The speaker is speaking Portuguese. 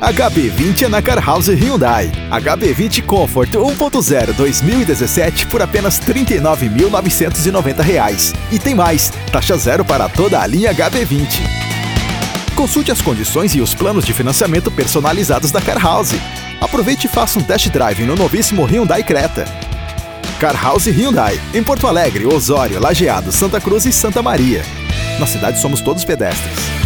HB20 é na Car House Hyundai. HB20 Comfort 1.0 2017 por apenas R$ 39.990. E tem mais, taxa zero para toda a linha HB20. Consulte as condições e os planos de financiamento personalizados da Car House. Aproveite e faça um test drive no novíssimo Hyundai Creta. Car House Hyundai, em Porto Alegre, Osório, Lajeado, Santa Cruz e Santa Maria. Na cidade somos todos pedestres.